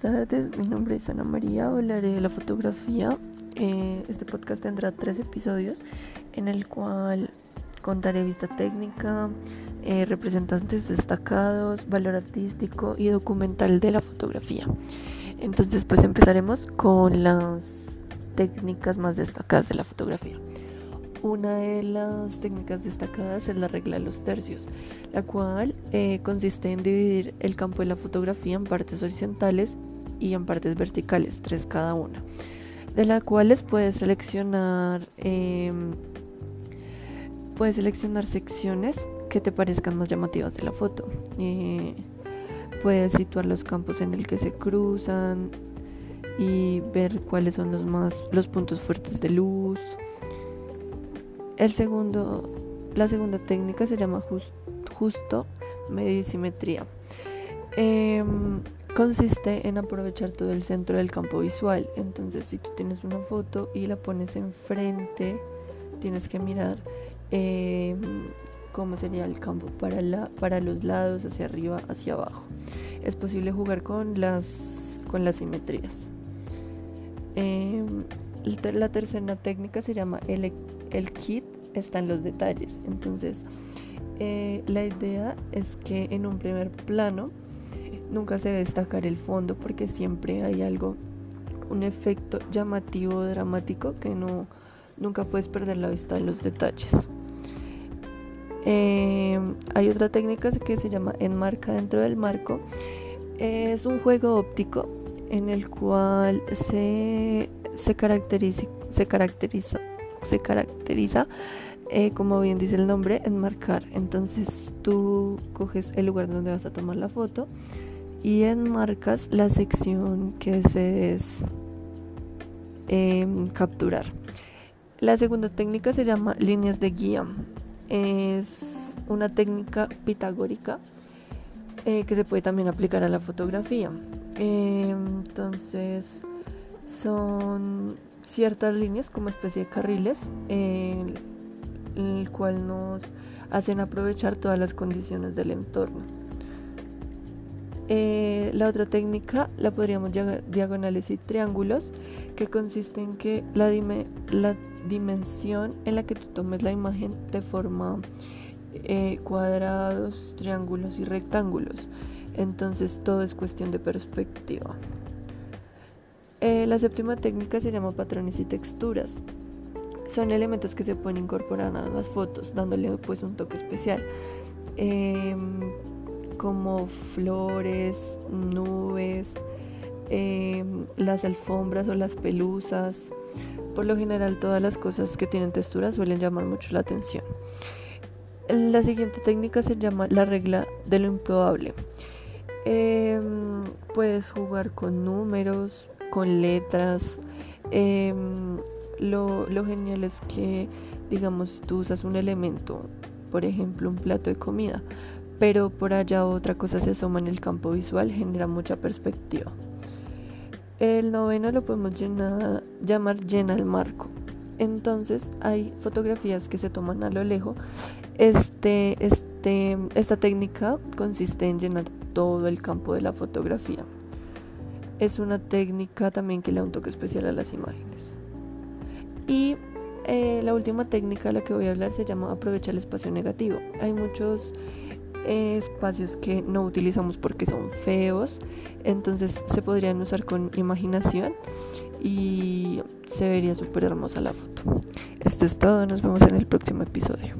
tardes, mi nombre es Ana María, hablaré de la fotografía. Eh, este podcast tendrá tres episodios en el cual contaré vista técnica, eh, representantes destacados, valor artístico y documental de la fotografía. Entonces pues empezaremos con las técnicas más destacadas de la fotografía. Una de las técnicas destacadas es la regla de los tercios, la cual eh, consiste en dividir el campo de la fotografía en partes horizontales y en partes verticales, tres cada una, de las cuales puedes seleccionar, puedes seleccionar secciones que te parezcan más llamativas de la foto. Eh, puedes situar los campos en el que se cruzan y ver cuáles son los más los puntos fuertes de luz el segundo, la segunda técnica se llama justo medio y simetría. Em, consiste en aprovechar todo el centro del campo visual. Entonces, si tú tienes una foto y la pones enfrente, tienes que mirar em, cómo sería el campo para, la, para los lados, hacia arriba, hacia abajo. Es posible jugar con las, con las simetrías. Em, la tercera técnica se llama el, el kit, están los detalles. Entonces, eh, la idea es que en un primer plano nunca se debe destacar el fondo porque siempre hay algo, un efecto llamativo, dramático que no, nunca puedes perder la vista de los detalles. Eh, hay otra técnica que se llama enmarca dentro del marco. Es un juego óptico en el cual se se caracteriza, se caracteriza, se caracteriza eh, como bien dice el nombre, enmarcar. Entonces tú coges el lugar donde vas a tomar la foto y enmarcas la sección que desees em, capturar. La segunda técnica se llama líneas de guía. Es una técnica pitagórica eh, que se puede también aplicar a la fotografía. Em, entonces, son ciertas líneas como especie de carriles en el cual nos hacen aprovechar todas las condiciones del entorno. Eh, la otra técnica la podríamos llamar diagonales y triángulos, que consiste en que la, la dimensión en la que tú tomes la imagen te forma eh, cuadrados, triángulos y rectángulos. Entonces todo es cuestión de perspectiva. Eh, la séptima técnica se llama patrones y texturas. Son elementos que se pueden incorporar a las fotos, dándole pues un toque especial. Em, como flores, nubes, em, las alfombras o las pelusas. Por lo general todas las cosas que tienen textura suelen llamar mucho la atención. La siguiente técnica se llama la regla de lo improbable. Em, puedes jugar con números, con letras. Em, lo, genial es que, digamos, tú usas un elemento, por ejemplo, un plato de comida, pero por allá otra cosa se asoma en el campo visual, genera mucha perspectiva. El noveno lo podemos llamar llena el marco. Entonces hay fotografías que se toman a lo lejos. Este, este, esta técnica consiste en llenar todo el campo de la fotografía es una técnica también que le da un toque especial a las imágenes. Y eh, la última técnica de la que voy a hablar se llama aprovechar el espacio negativo. Hay muchos eh, espacios que no utilizamos porque son feos, entonces se podrían usar con imaginación y se vería súper hermosa la foto. Esto es todo, nos vemos en el próximo episodio.